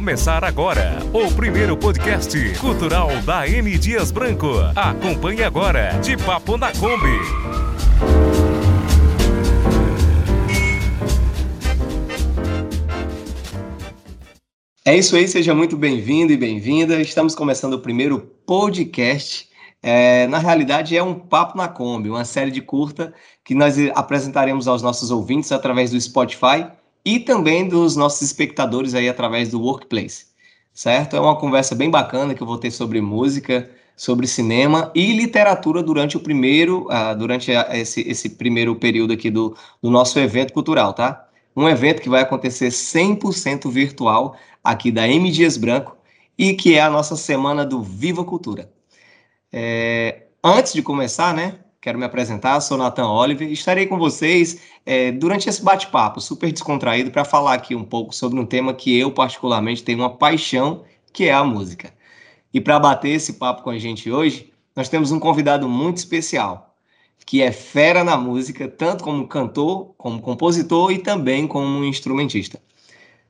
começar agora o primeiro podcast cultural da M Dias Branco. Acompanhe agora de Papo na Kombi. É isso aí, seja muito bem-vindo e bem-vinda. Estamos começando o primeiro podcast. É, na realidade, é um Papo na Kombi, uma série de curta que nós apresentaremos aos nossos ouvintes através do Spotify e também dos nossos espectadores aí através do Workplace, certo? É uma conversa bem bacana que eu vou ter sobre música, sobre cinema e literatura durante o primeiro, uh, durante esse, esse primeiro período aqui do, do nosso evento cultural, tá? Um evento que vai acontecer 100% virtual aqui da M Dias Branco e que é a nossa semana do Viva Cultura. É, antes de começar, né? Quero me apresentar, sou Nathan Oliver estarei com vocês é, durante esse bate-papo super descontraído para falar aqui um pouco sobre um tema que eu, particularmente, tenho uma paixão, que é a música. E para bater esse papo com a gente hoje, nós temos um convidado muito especial, que é fera na música, tanto como cantor, como compositor e também como instrumentista.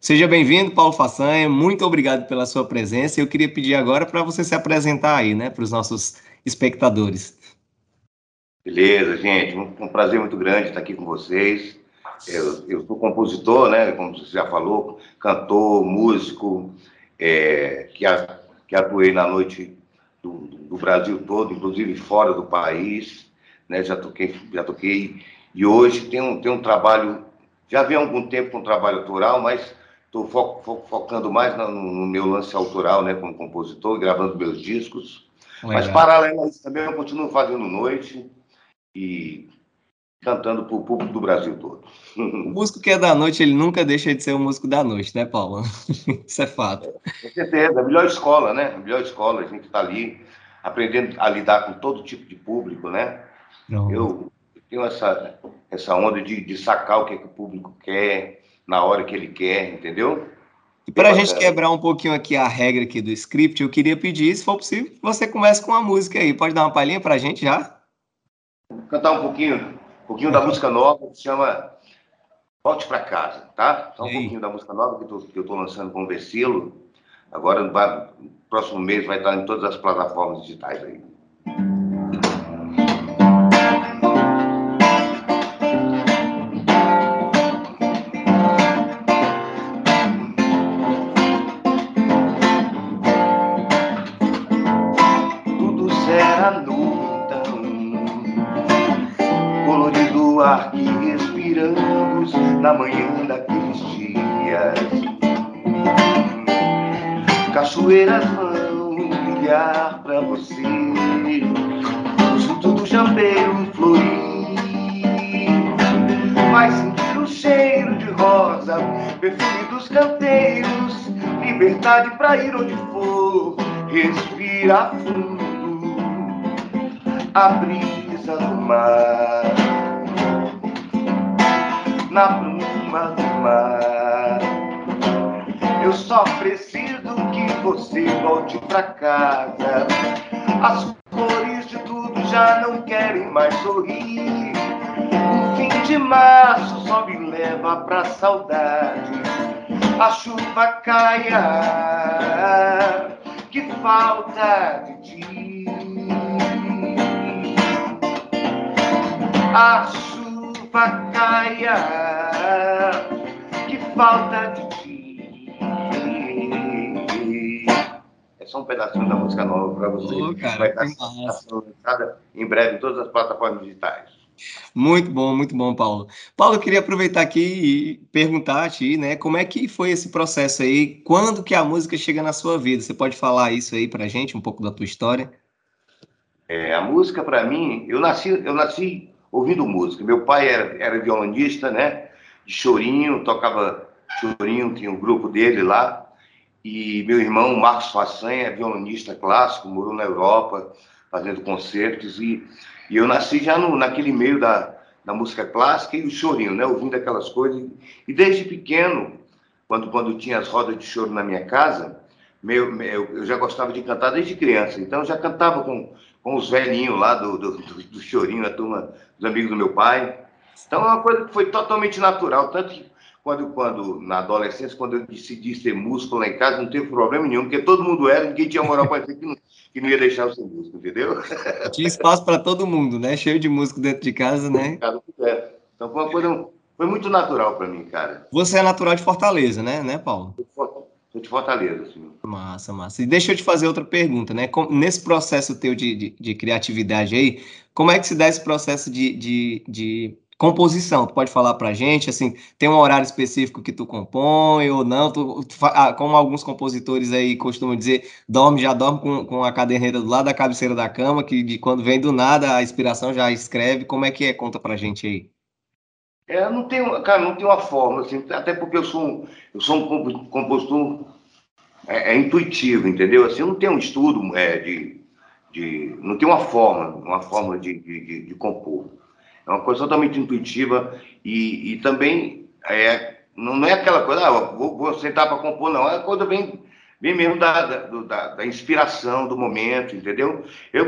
Seja bem-vindo, Paulo Façanha. Muito obrigado pela sua presença. Eu queria pedir agora para você se apresentar aí, né, para os nossos espectadores. Beleza, gente. Um, um, prazer muito grande estar aqui com vocês. Eu, eu sou compositor, né? Como você já falou, cantor, músico, é, que, a, que atuei na noite do, do, Brasil todo, inclusive fora do país, né? Já toquei, já toquei. E hoje tem um, tem um trabalho, já há algum tempo com um trabalho autoral, mas estou fo, fo, focando mais no, no, meu lance autoral, né? Como compositor, gravando meus discos. Legal. Mas paralelo a isso também eu continuo fazendo noite e cantando para o público do Brasil todo. O músico que é da noite, ele nunca deixa de ser o músico da noite, né, Paulo? Isso é fato. Com certeza, a melhor escola, né? A melhor escola, a gente está ali aprendendo a lidar com todo tipo de público, né? Não. Eu tenho essa, essa onda de, de sacar o que, é que o público quer, na hora que ele quer, entendeu? E para a gente quebrar um pouquinho aqui a regra aqui do script, eu queria pedir, se for possível, que você comece com uma música aí. Pode dar uma palhinha para a gente já? Cantar um pouquinho, um pouquinho da música nova que se chama Volte para Casa, tá? Só um pouquinho da música nova que, tô, que eu estou lançando com o Vecilo. Agora, no próximo mês, vai estar em todas as plataformas digitais aí. Na manhã daqueles dias. Cachoeiras vão brilhar pra você, junto do jambeiro florir. Vai sentir o cheiro de rosa, perfume dos canteiros, liberdade pra ir onde for, respira fundo, a brisa do mar na bruma do mar. Eu só preciso que você volte pra casa. As cores de tudo já não querem mais sorrir. O fim de março só me leva pra saudade. A chuva caia, que falta de ti. A caia, que falta de ti. É só um pedacinho da música nova para você. Oh, cara, Vai estar lançada em breve em todas as plataformas digitais. Muito bom, muito bom, Paulo. Paulo, eu queria aproveitar aqui e perguntar a ti, né, como é que foi esse processo aí? Quando que a música chega na sua vida? Você pode falar isso aí pra gente, um pouco da tua história? É, a música para mim, eu nasci, eu nasci ouvindo música. Meu pai era, era violonista, né? De chorinho, tocava chorinho, tinha um grupo dele lá. E meu irmão, Marcos Façanha, é violonista clássico, morou na Europa, fazendo concertos. E, e eu nasci já no, naquele meio da, da música clássica e o chorinho, né? Ouvindo aquelas coisas. E desde pequeno, quando, quando tinha as rodas de choro na minha casa, meu, meu, eu já gostava de cantar desde criança. Então, eu já cantava com com os velhinhos lá do, do, do, do chorinho, a turma dos amigos do meu pai. Então é uma coisa que foi totalmente natural. Tanto que quando, quando, na adolescência, quando eu decidi ser músico lá em casa, não teve problema nenhum, porque todo mundo era, ninguém tinha moral para dizer que não, que não ia deixar eu ser músico, entendeu? Tinha espaço para todo mundo, né? Cheio de músico dentro de casa, né? Então foi uma coisa, foi muito natural para mim, cara. Você é natural de Fortaleza, né, né, Paulo? Sou de Fortaleza, sim. Massa, massa. E deixa eu te fazer outra pergunta, né? Nesse processo teu de, de, de criatividade aí, como é que se dá esse processo de, de, de composição? Tu pode falar pra gente, assim, tem um horário específico que tu compõe ou não? Tu, tu, ah, como alguns compositores aí costumam dizer, dorme, já dorme com, com a caderneta do lado da cabeceira da cama, que de quando vem do nada a inspiração já escreve. Como é que é? Conta pra gente aí. É, não tem, cara, não tem uma forma, assim, até porque eu sou um, eu sou um compositor é, é intuitivo, entendeu? Assim, não tem um estudo é, de, de, não tem uma forma, uma forma de, de, de, compor. É uma coisa totalmente intuitiva e, e também é, não, não é aquela coisa, ah, vou, vou sentar para compor, não. É a coisa vem, vem mesmo da, da, da, inspiração do momento, entendeu? Eu,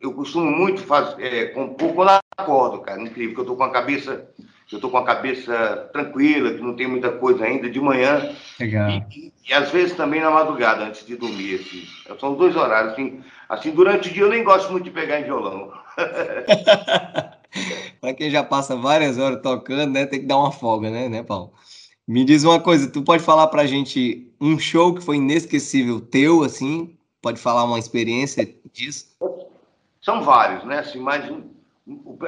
eu costumo muito fazer, é, compor quando acordo, cara, incrível, que eu estou com a cabeça, eu estou com a cabeça tranquila, que não tem muita coisa ainda de manhã. Legal. E, e, e, às vezes também na madrugada, antes de dormir, assim. São dois horários, assim, assim, durante o dia eu nem gosto muito de pegar em violão. Para quem já passa várias horas tocando, né, tem que dar uma folga, né, né, Paulo? Me diz uma coisa, tu pode falar pra gente um show que foi inesquecível teu, assim? Pode falar uma experiência disso? São vários, né? Assim, mas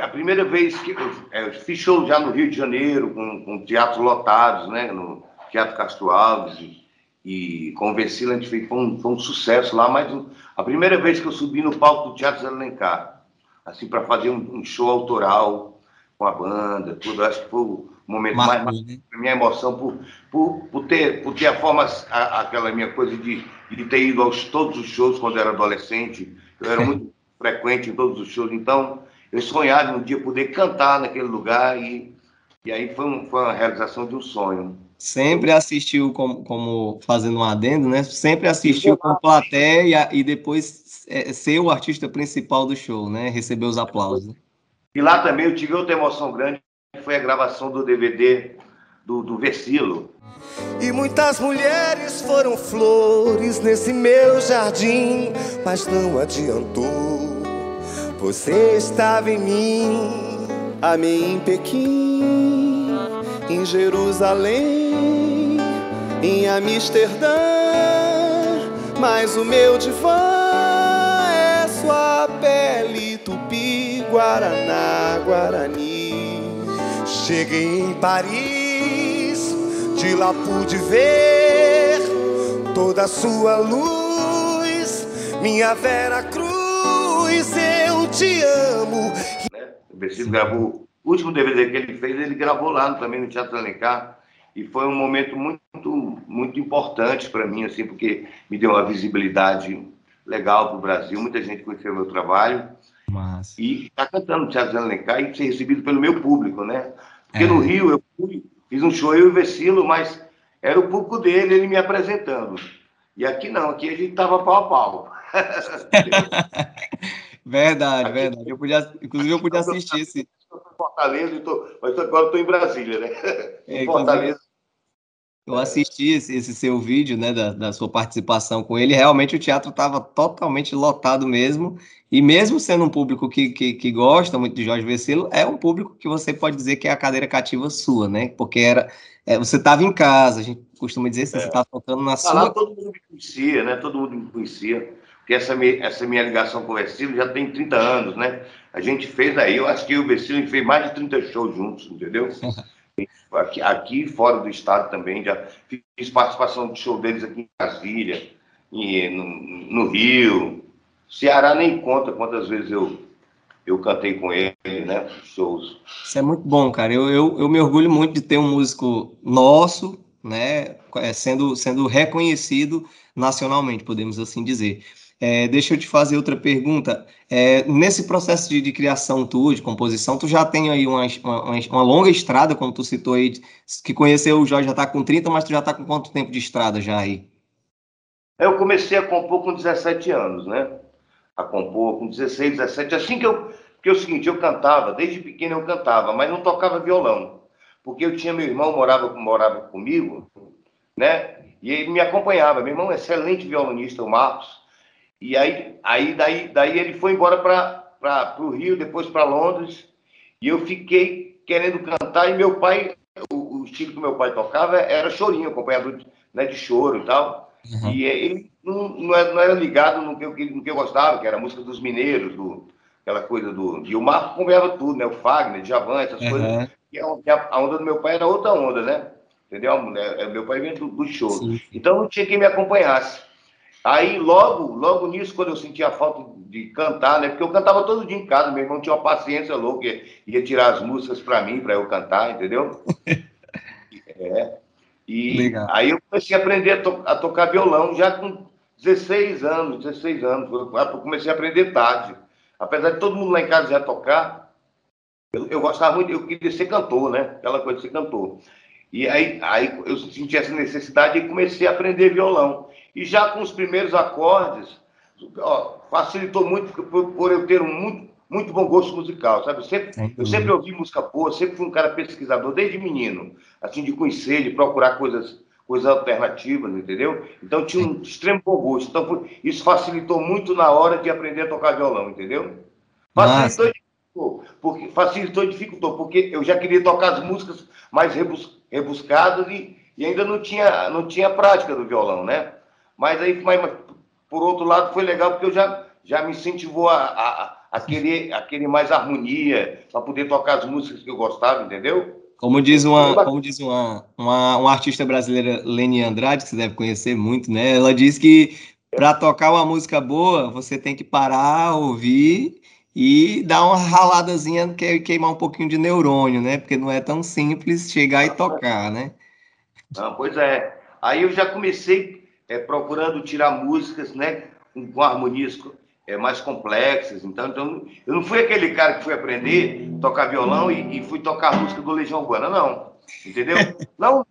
a primeira vez que eu, é, eu fiz show já no Rio de Janeiro, com, com teatros lotados, né? No Teatro Castro Alves e, e com o a gente fez, foi, um, foi um sucesso lá, mas a primeira vez que eu subi no palco do Teatro Zé Alencar, assim, para fazer um, um, show autoral com a banda, tudo, acho que foi o momento Marcou, mais, né? minha emoção por, por, por, ter, por ter a forma, a, aquela minha coisa de, de ter ido aos todos os shows quando eu era adolescente, eu era muito frequente em todos os shows. Então, eu sonhava um dia poder cantar naquele lugar e, e aí foi, um, foi uma realização de um sonho. Sempre assistiu como, como fazendo um adendo, né? Sempre assistiu com plateia e depois é, ser o artista principal do show, né? Receber os aplausos. E lá também eu tive outra emoção grande, que foi a gravação do DVD do, do Versilo. E muitas mulheres foram flores nesse meu jardim, mas não adiantou. Você estava em mim, amei em Pequim, em Jerusalém, em Amsterdã. Mas o meu divã é sua pele, tupi, guaraná, guarani. Cheguei em Paris, de lá pude ver toda a sua luz, minha Vera Cruz te amo. Né? O Vecino gravou, o último DVD que ele fez, ele gravou lá também no Teatro Alencar. E foi um momento muito, muito importante para mim, assim, porque me deu uma visibilidade legal para o Brasil. Muita gente conheceu meu trabalho. Mas... E está cantando no Teatro Alencar e ser recebido pelo meu público, né? Porque é. no Rio eu fui, fiz um show, eu e o Vecilo, mas era o público dele, ele me apresentando. E aqui não, aqui a gente tava pau a pau. verdade, aqui, verdade. Eu podia, inclusive, eu podia assistir esse. Estou em Fortaleza, tô, mas agora estou em Brasília, né? É, em Fortaleza. Eu assisti esse, esse, seu vídeo, né, da, da, sua participação com ele. Realmente o teatro estava totalmente lotado mesmo. E mesmo sendo um público que, que, que, gosta muito de Jorge Vecilo, é um público que você pode dizer que é a cadeira cativa sua, né? Porque era, é, você estava em casa, a gente costuma dizer assim, é. você estava tocando na ah, sua. Lá todo mundo me conhecia, né? Todo mundo me conhecia. Porque essa, essa minha ligação com o Vecilo já tem 30 anos, né? A gente fez aí, eu acho que o Vecilo fez mais de 30 shows juntos, entendeu? aqui, aqui fora do estado também, já fiz participação de show deles aqui em Brasília, e no, no Rio. Ceará nem conta quantas vezes eu eu cantei com ele, né? Shows. Isso é muito bom, cara. Eu, eu, eu me orgulho muito de ter um músico nosso, né? É, sendo, sendo reconhecido nacionalmente, podemos assim dizer. É, deixa eu te fazer outra pergunta. É, nesse processo de, de, criação tua, de composição, tu já tem aí uma, uma, uma, longa estrada, como tu citou aí, que conheceu o Jorge já está com 30, mas tu já está com quanto tempo de estrada já aí? Eu comecei a compor com 17 anos, né? A compor com 16, 17. Assim que eu. Porque é o seguinte, eu cantava, desde pequeno eu cantava, mas não tocava violão. porque eu tinha meu irmão morava morava comigo, né? E ele me acompanhava. Meu irmão é excelente violonista, o Marcos. E aí, aí daí, daí ele foi embora para o Rio, depois para Londres. E eu fiquei querendo cantar. E meu pai, o, o estilo que meu pai tocava era chorinho, acompanhado né, de choro e tal. Uhum. E ele não, não, era, ligado no que, eu, no que eu gostava, que era a música dos mineiros, do, aquela coisa do. E o Marco acompanhava tudo, né? O Fagner, Javan, essas uhum. coisas. E a, a onda do meu pai era outra onda, né? Entendeu? É, meu pai vinha do, do show. Sim. Então não tinha quem me acompanhasse. Aí, logo, logo nisso, quando eu sentia falta de cantar, né? Porque eu cantava todo dia em casa, meu irmão tinha uma paciência louca, ia, ia tirar as músicas para mim, para eu cantar, entendeu? é. E Legal. aí eu comecei a aprender a, to a, tocar violão já com 16 anos, 16 anos. Eu comecei a aprender tarde. Apesar de todo mundo lá em casa já tocar, eu, eu gostava muito, eu queria ser cantor, né? Aquela coisa de ser cantor. E aí, aí eu senti essa necessidade e comecei a aprender violão. E já com os primeiros acordes, ó, facilitou muito por, por, eu ter um muito, muito bom gosto musical, sabe? Eu sempre, eu sempre ouvi música boa, sempre fui um cara pesquisador, desde menino, assim, de conhecer, de procurar coisas, coisas alternativas, entendeu? Então tinha um extremo bom gosto. Então isso facilitou muito na hora de aprender a tocar violão, entendeu? Facilitou e dificultou, porque, facilitou e dificultou, porque eu já queria tocar as músicas mais rebus, rebuscadas e, e ainda não tinha, não tinha prática do violão, né? Mas aí, mas, por outro lado, foi legal porque eu já, já me incentivou a, a, a, querer, a querer mais harmonia, para poder tocar as músicas que eu gostava, entendeu? Como diz uma, como diz uma, uma, uma artista brasileira, Leni Andrade, que você deve conhecer muito, né? Ela diz que para tocar uma música boa, você tem que parar, ouvir e dar uma raladazinha, queimar um pouquinho de neurônio, né? Porque não é tão simples chegar e tocar, né? Pois é. Aí eu já comecei é, procurando tirar músicas, né? Com, com harmonias é, mais complexas. Então, então, eu não fui aquele cara que foi aprender a tocar violão e, e fui tocar a música do Legião Urbana, não. Entendeu? não,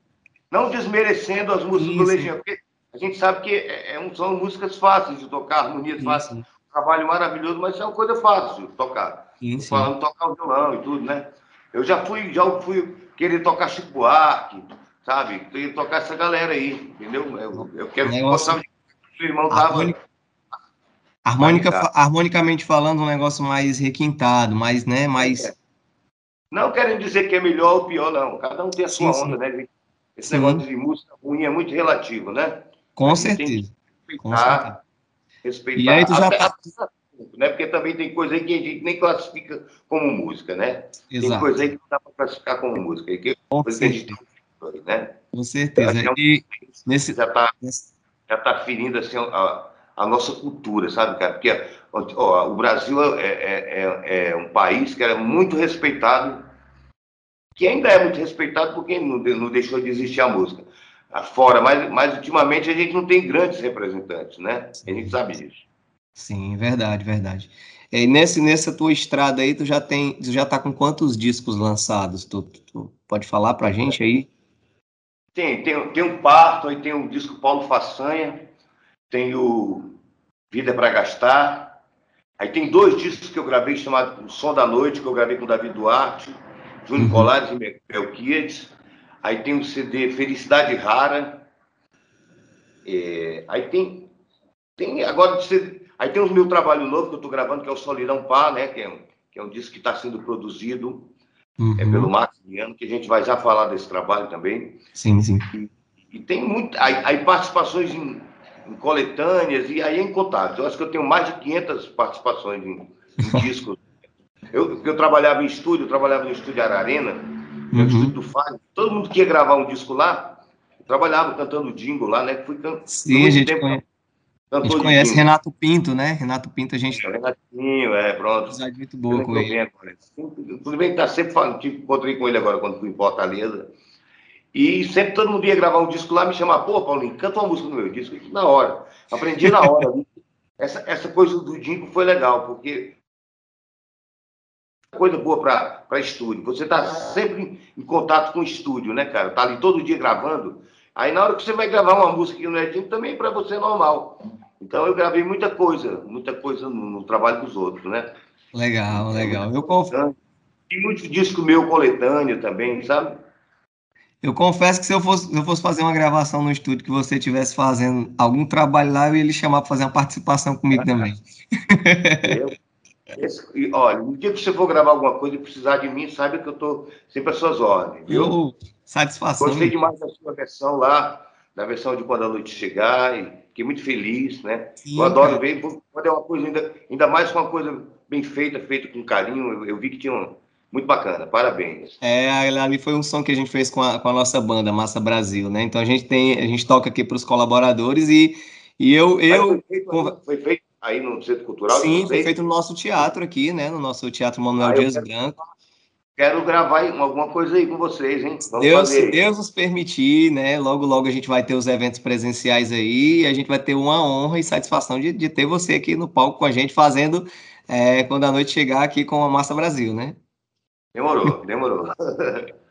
não desmerecendo as músicas do Legião, porque a gente sabe que é, é, são músicas fáceis de tocar, harmonias fáceis trabalho maravilhoso, mas é uma coisa fácil de tocar. Falando tocar o violão e tudo, né? Eu já fui, já fui querer tocar Chico Buarque, sabe? Queria tocar essa galera aí, entendeu? Eu, eu quero negócio... gostar de o irmão tava. Harmônica, harmônica, harmonicamente falando, um negócio mais requintado, mais, né? Mais. É. Não querem dizer que é melhor ou pior, não. Cada um tem a sua sim, onda, né? Esse negócio de música ruim é muito relativo, né? Com certeza. Com certeza. Respeitar. E aí tu já até, tá... né? Porque também tem coisa aí que a gente nem classifica como música, né? Exato. Tem coisa aí que não dá para classificar como música. Que, Com certeza. Tem, né? Com certeza. É e nesse... Já está já tá ferindo assim, a, a nossa cultura, sabe, cara? Porque ó, o Brasil é, é, é, é, um país que era muito respeitado, que ainda é muito respeitado porque não, não deixou de existir a música fora, mas, mas ultimamente a gente não tem grandes representantes, né? A gente sabe disso. Sim, verdade, verdade. E nesse, nessa tua estrada aí, tu já tem, tu já tá com quantos discos lançados? Tu, tu pode falar pra gente aí? Tem, tem, tem um parto, aí tem o disco Paulo Façanha, tem o Vida para Gastar, aí tem dois discos que eu gravei chamado O Som da Noite, que eu gravei com o David Duarte, Júnior uhum. Colares e Melquiades, Aí tem o CD Felicidade Rara. É, aí tem, tem agora aí tem o meu trabalho novo que eu estou gravando, que é o Solidão Pá, né? Que é um, que é um disco que está sendo produzido uhum. é, pelo Maximiano, que a gente vai já falar desse trabalho também. Sim, sim. E, e tem muito. Aí, aí participações em, em, coletâneas, e aí é incontável. Eu acho que eu tenho mais de 500 participações em, em discos. Eu, eu trabalhava em estúdio, eu trabalhava no estúdio Ararena uhum. estúdio do Fábio. Todo mundo que ia gravar um disco lá, trabalhava cantando jingle lá, né? Fui can... Sim, a gente, conhece, a gente conhece Renato Pinto, né? Renato Pinto, a gente. É, Renatinho, é, pronto. Amizade muito boa com ele. Tudo bem que tá sempre falando, tipo, encontrei com ele agora quando fui em Fortaleza. E sempre todo mundo ia gravar um disco lá, me chamava, pô, Paulinho, canta uma música no meu disco. Na hora. Aprendi na hora. essa, essa coisa do jingle foi legal, porque coisa boa para estúdio. Você está sempre em contato com o estúdio, né, cara? Tá ali todo dia gravando. Aí na hora que você vai gravar uma música que não é time, também para você é normal. Então eu gravei muita coisa, muita coisa no, no trabalho dos outros, né? Legal, legal. Eu confio. Tem muito disco meu coletâneo também, sabe? Eu confesso que se eu fosse, se eu fosse fazer uma gravação no estúdio que você estivesse fazendo algum trabalho lá, eu ia lhe chamar para fazer uma participação comigo também. Eu, esse, e, olha, no dia que você for gravar alguma coisa e precisar de mim, sabe que eu estou sempre às suas ordens. Viu? Eu, satisfação. Gostei demais da sua versão lá, da versão de Quando a Noite Chegar, e fiquei muito feliz, né? Sim, eu adoro cara. ver, quando é uma coisa, ainda, ainda mais com uma coisa bem feita, feita com carinho, eu, eu vi que tinha um, muito bacana, parabéns. É, ali foi um som que a gente fez com a, com a nossa banda, Massa Brasil, né? Então a gente tem, a gente toca aqui para os colaboradores e, e eu. eu foi, feito, foi feito aí no Centro Cultural? Sim, foi feito no nosso teatro aqui, né? No nosso Teatro Manuel ah, Dias quero, Branco. Quero gravar alguma coisa aí com vocês, hein? Vamos Deus, fazer. Deus nos permitir, né? Logo, logo a gente vai ter os eventos presenciais aí e a gente vai ter uma honra e satisfação de, de ter você aqui no palco com a gente fazendo é, quando a noite chegar aqui com a Massa Brasil, né? Demorou, demorou.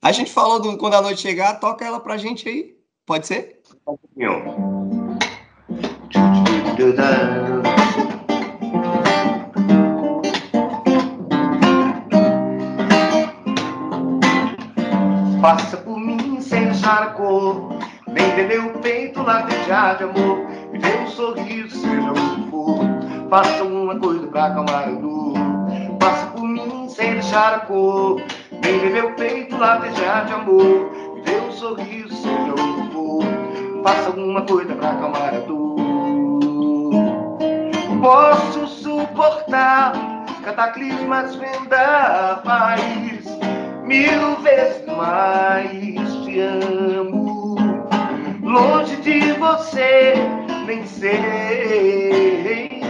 A gente falou do quando a noite chegar, toca ela pra gente aí. Pode ser? Um pouquinho. Passa por mim sem deixar a cor, vem ver meu peito latejar de amor, me dê um sorriso, seja o que for. Faça uma coisa pra acalmar a dor. Passa por mim sem deixar a cor. Vem ver meu peito latejar de amor. Me dê um sorriso, seja o que for. Faça alguma coisa pra acalmar a dor. Posso suportar cataclismas, vendavais, mil vezes mais te amo. Longe de você, nem sei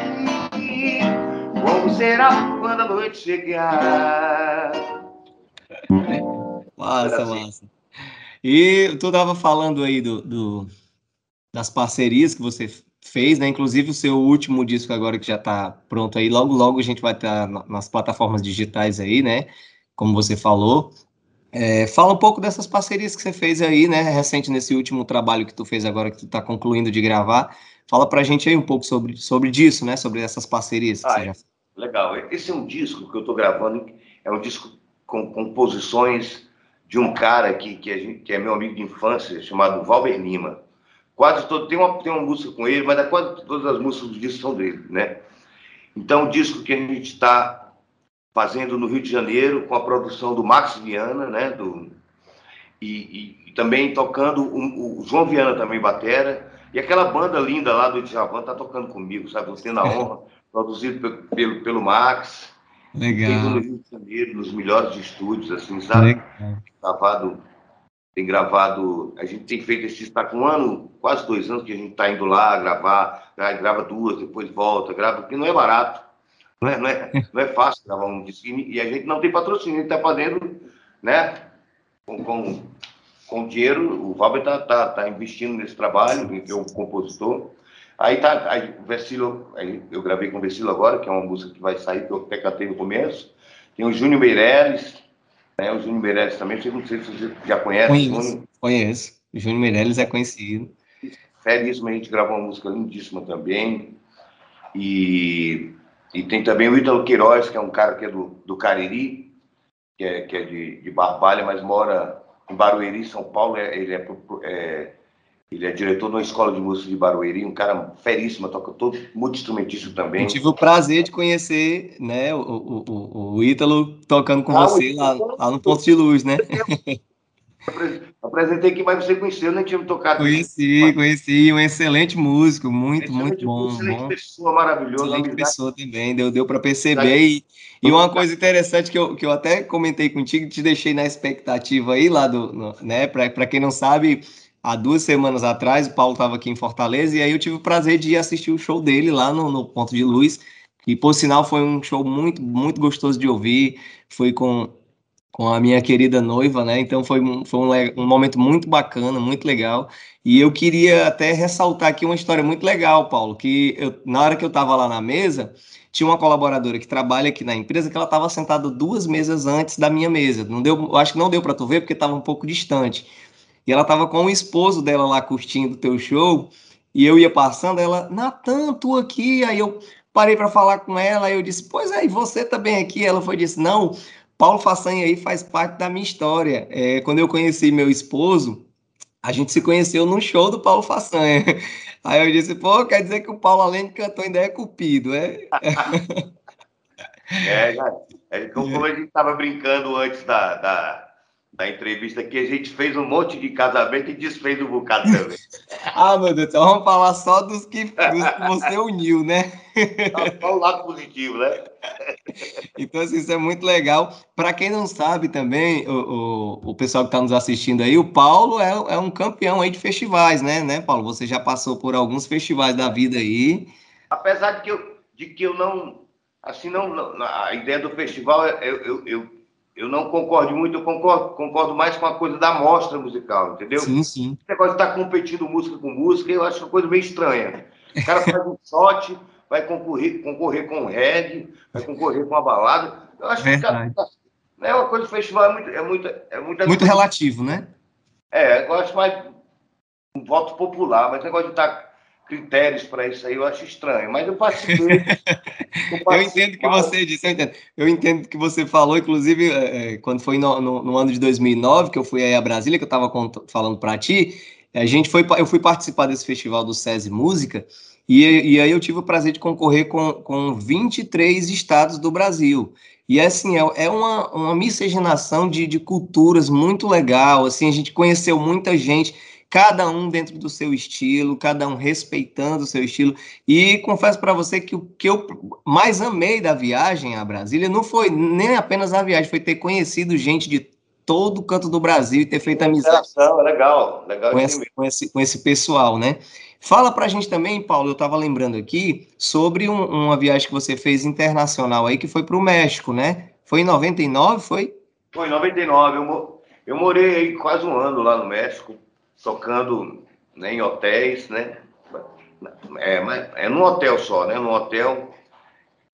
como será quando a noite chegar. Massa, massa. E tu estava falando aí do, do, das parcerias que você fez, né? Inclusive o seu último disco agora que já está pronto aí, logo logo a gente vai estar tá nas plataformas digitais aí, né? Como você falou. É, fala um pouco dessas parcerias que você fez aí, né? Recente nesse último trabalho que tu fez agora que tu está concluindo de gravar. Fala pra gente aí um pouco sobre, sobre disso, né? Sobre essas parcerias que ah, você já Legal. Esse é um disco que eu estou gravando, é um disco com composições de um cara que, que, gente, que, é meu amigo de infância, chamado Valber Lima. Quase todo, tem uma, tem uma música com ele, mas é quase todas as músicas do disco são dele, né? Então, o disco que a gente está fazendo no Rio de Janeiro, com a produção do Max Viana, né? Do, e, e, e também tocando o, o, João Viana também, batera, e aquela banda linda lá do Djavan tá tocando comigo, sabe? Eu tenho a honra produzido pelo, pelo Max. Legal. Feito no Rio de Janeiro, nos melhores estúdios, assim, sabe? Legal. Gravado, tem gravado, a gente tem feito esse, está com um ano, quase dois anos que a gente está indo lá gravar, grava duas, depois volta, grava, porque não é barato, não é, não é, não é fácil gravar um disco, e a gente não tem patrocínio, a gente está fazendo, né, com, com, com dinheiro, o Valber está tá, tá investindo nesse trabalho, que é um compositor, Aí tá, aí, o Versilo, aí eu gravei com o Versilo agora, que é uma música que vai sair, que eu até cantei no começo. Tem o Júnior Meirelles, né? O Júnior Meirelles também, não sei se você já conhece. Conheço, conheço. O Júnior Meirelles é conhecido. Feríssimo, a gente gravou uma música lindíssima também. E, e tem também o Ítalo Queiroz, que é um cara que é do, do Cariri, que é, que é de, de Barbalha, mas mora em Barueri, São Paulo. É, ele é, é ele é diretor de uma escola de música de Barueri, um cara feríssimo, toca todo multi-instrumentista também. Eu tive o prazer de conhecer né, o, o, o, o Ítalo tocando com ah, você lá, lá, no Ponto de Luz, né? Apresentei aqui, mas você conheceu, nem tinha me tocado. Conheci, mas... conheci, um excelente músico, muito, excelente muito bom. Excelente bom. pessoa, maravilhoso. Excelente pessoa também, deu, deu para perceber. E, e uma coisa interessante que eu, que eu até comentei contigo, te deixei na expectativa aí lá do, no, né, para quem não sabe, há duas semanas atrás, o Paulo estava aqui em Fortaleza, e aí eu tive o prazer de assistir o show dele lá no, no Ponto de Luz, e por sinal foi um show muito, muito gostoso de ouvir, foi com, com a minha querida noiva, né, então foi, foi um, um momento muito bacana, muito legal, e eu queria até ressaltar aqui uma história muito legal, Paulo, que eu, na hora que eu estava lá na mesa, tinha uma colaboradora que trabalha aqui na empresa que ela estava sentada duas mesas antes da minha mesa. Não deu, acho que não deu para tu ver porque estava um pouco distante. E ela tava com o esposo dela lá curtindo o teu show. E eu ia passando, ela, Natan, tu aqui. Aí eu parei para falar com ela. Aí eu disse, pois é, e você também aqui? Ela foi disse, não, Paulo Façanha aí faz parte da minha história. É, quando eu conheci meu esposo, a gente se conheceu num show do Paulo Façanha. Aí eu disse, pô, quer dizer que o Paulo, além de cantor, ainda é cupido, é? É, é como a gente estava brincando antes da, da, da entrevista aqui, a gente fez um monte de casamento e desfez um bocado também. ah, meu Deus, então vamos falar só dos que, dos que você uniu, né? Só o lado positivo, né? então, assim, isso é muito legal. Para quem não sabe também, o, o, o pessoal que está nos assistindo aí, o Paulo é, é um campeão aí de festivais, né, né, Paulo? Você já passou por alguns festivais da vida aí. Apesar de que eu, de que eu não, assim, não, não a ideia do festival, eu, eu, eu eu não concordo muito, eu concordo, concordo mais com a coisa da mostra musical, entendeu? Sim, sim. Esse negócio de estar tá competindo música com música, eu acho uma coisa meio estranha. O cara faz um shot, vai concorrer, concorrer com reggae, vai concorrer com a balada. Eu acho Verdade. que tá, não é uma coisa do festival, é muito. É muito, é muito, muito relativo, né? É, eu acho mais um voto popular, mas o negócio de estar tá critérios para isso aí, eu acho estranho. Mas eu participei. eu entendo o que você disse, eu entendo. Eu entendo que você falou, inclusive, é, é, quando foi no, no, no, ano de 2009, que eu fui aí a Brasília, que eu estava falando para ti, a gente foi, eu fui participar desse festival do SESI Música, e, e aí eu tive o prazer de concorrer com, com 23 estados do Brasil. E assim, é, é uma, uma miscigenação de, de culturas muito legal. Assim, a gente conheceu muita gente cada um dentro do seu estilo, cada um respeitando o seu estilo. E confesso para você que o que eu mais amei da viagem a Brasília não foi nem apenas a viagem, foi ter conhecido gente de todo canto do Brasil e ter feito amizade. É legal, legal. Com esse, com esse, com esse pessoal, né? Fala para a gente também, Paulo, eu estava lembrando aqui, sobre um, uma viagem que você fez internacional aí, que foi para o México, né? Foi em 99, foi? Foi em 99. Eu, eu morei aí quase um ano lá no México tocando né, em hotéis, né? É, mas é num hotel só, né? Num hotel.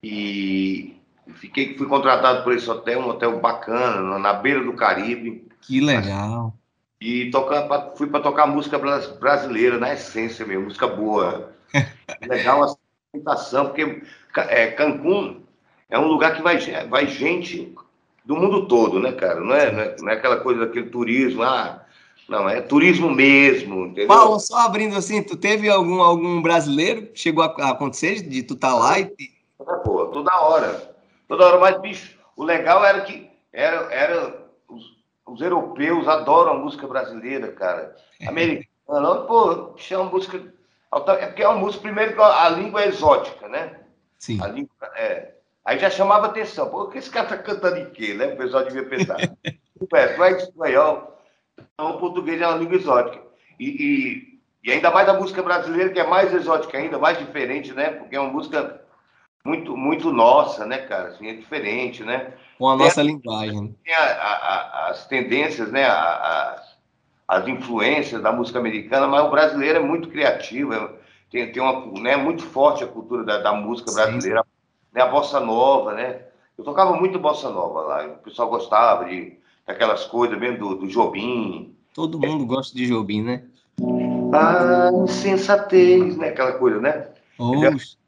E fiquei, fui contratado por esse hotel, um hotel bacana, na beira do Caribe. Que legal. E tocar, fui para tocar música brasileira, na essência mesmo, música boa. legal a apresentação, porque é, Cancún é um lugar que vai, vai gente do mundo todo, né, cara? Não é, não é, não é aquela coisa daquele turismo, ah, não, é turismo mesmo, entendeu? Paulo, só abrindo assim, tu teve algum, algum brasileiro que chegou a acontecer de tu estar tá lá e... É, pô, toda hora. Toda hora, mas, bicho, o legal era que era, era os, os europeus adoram a música brasileira, cara. Americana, pô, chama música... É porque é uma música, primeiro, a língua é exótica, né? Sim. A língua, é... Aí já chamava atenção. Pô, que esse cara tá cantando em quê, né? O pessoal devia pensar. é, tu é espanhol, então, o português é uma língua exótica. E, e, e, ainda mais a música brasileira, que é mais exótica ainda, mais diferente, né? Porque é uma música muito, muito nossa, né, cara? Assim, é diferente, né? Com a nossa linguagem. Tem a, a, as tendências, né? As, as influências da música americana, mas o brasileiro é muito criativo, é, tem, tem uma, né, muito forte a cultura da, da música brasileira, né, a bossa nova, né? Eu tocava muito bossa nova lá, o pessoal gostava de aquelas coisas mesmo do, do Jobim. Todo mundo gosta de Jobim, né? Ah, insensatez, né? Aquela coisa, né?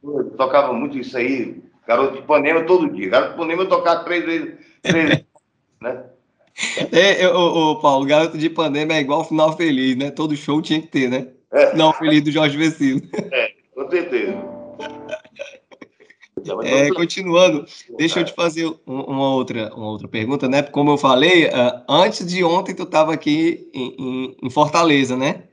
Eu tocava muito isso aí, garoto de Ipanema todo dia. Garoto de Ipanema eu tocava três vezes, três vezes, né? É, eu, ô, Paulo, Garoto de Ipanema é igual Final Feliz, né? Todo show tinha que ter, né? É. Final Feliz do Jorge Vecino. É, com certeza. É, continuando, deixa eu te fazer uma outra, uma outra pergunta, né? Como eu falei, uh, antes de ontem tu estava aqui em, em, em, Fortaleza, né?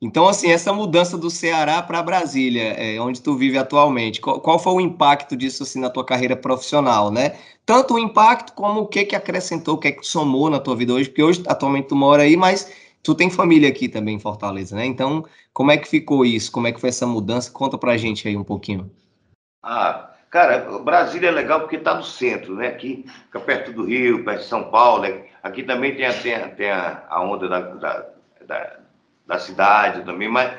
Então, assim, essa mudança do Ceará para Brasília, é, onde tu vive atualmente, qual, qual, foi o impacto disso assim, na tua carreira profissional, né? Tanto o impacto como o que que acrescentou, o que que somou na tua vida hoje, porque hoje atualmente tu mora aí, mas tu tem família aqui também em Fortaleza, né? Então, como é que ficou isso? Como é que foi essa mudança? Conta pra gente aí um pouquinho. Ah, cara, Brasília é legal porque está no centro, né? Aqui fica perto do Rio, perto de São Paulo. Né? Aqui também tem a, tem a, a onda da, da, da, da, cidade também, mas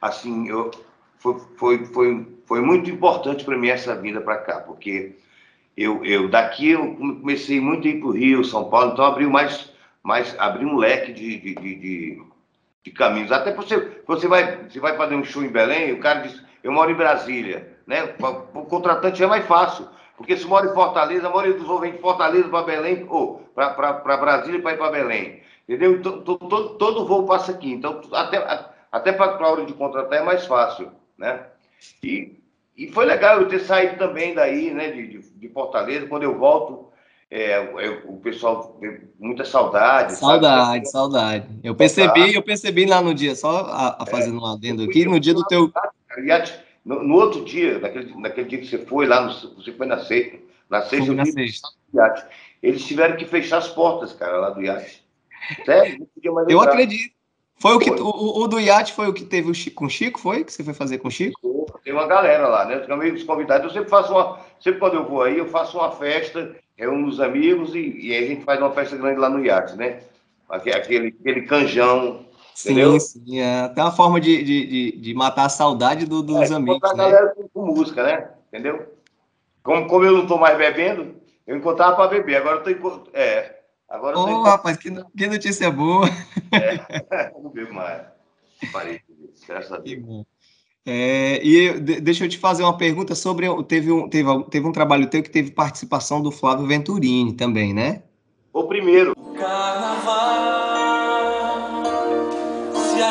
assim, eu, foi, foi, foi, foi muito importante para mim essa vinda para cá, porque eu, eu daqui eu comecei muito a ir para o Rio, São Paulo, então abriu mais, mais abriu um leque de, de, de, de, de caminhos. Até você, você vai, você vai fazer um show em Belém, o cara diz, eu moro em Brasília né? O contratante é mais fácil. Porque se mora em Fortaleza, a maioria dos voos vem de Fortaleza para Belém, ou para Brasília para ir para Belém. Entendeu? Então, todo, todo voo passa aqui. Então, até, até para a hora de contratar é mais fácil, né? E, e foi legal eu ter saído também daí, né, de, de, de Fortaleza. Quando eu volto, é, o pessoal muita saudade. Saudade, sabe? saudade. Eu percebi, eu percebi lá no dia, só a, a é. fazendo é, um adendo aqui, no dia do teu. No, no, outro dia, naquele, naquele dia que você foi lá, no, você foi na sexta, na sexta, na sexta. eles tiveram que fechar as portas, cara, lá do iate. Sério, Eu acredito. Foi o que foi. O, o, do iate foi o que teve o Chico, com o Chico, foi? Que você foi fazer com o Chico? Tem uma galera lá, né? Os amigos convidados. Eu sempre faço uma. Sempre quando eu vou aí, eu faço uma festa, reúno os amigos e, e aí a gente faz uma festa grande lá no iate, né? Aquele, aquele canjão. Sim, entendeu? sim. É até uma forma de, de, de, de matar a saudade do, dos é, amigos. Né? a galera com, com, música, né? Entendeu? Como, como eu não estou mais bebendo, eu encontrava para beber. Agora eu tô. É, Agora Ô, oh, rapaz, que, que notícia boa. É, não bebo mais. Parei, graças a Deus. É, e deixa eu te fazer uma pergunta sobre. Teve um, teve, teve um trabalho teu que teve participação do Flávio Venturini também, né? O primeiro. Carnaval,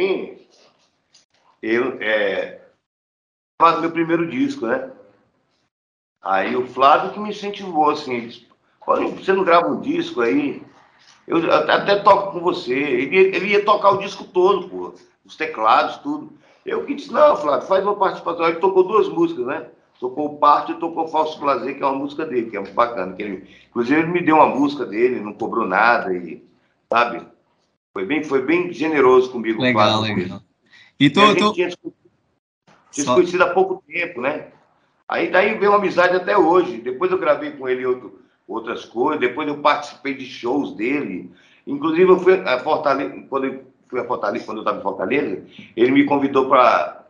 Venturini, eu é, faz meu primeiro disco, né? Aí o Flávio que me incentivou, assim, ele disse, você não grava um disco aí? Eu até toco com você. Ele, ele ia tocar o disco todo, pô, os teclados, tudo. Eu que disse, não, Flávio, faz uma participação. Ele tocou duas músicas, né? Tocou Parte e tocou Falso Prazer, que é uma música dele, que é muito bacana. Que ele, inclusive, ele me deu uma música dele, não cobrou nada, e, sabe? Foi bem, foi bem generoso comigo. Legal, legal. E tu, tu... tinha Só... conhecido há pouco tempo, né? Aí daí veio uma amizade até hoje. Depois eu gravei com ele outro, outras coisas, depois eu participei de shows dele. Inclusive eu fui a Fortaleza, quando eu fui a Fortaleza, quando eu estava em Fortaleza, ele me convidou para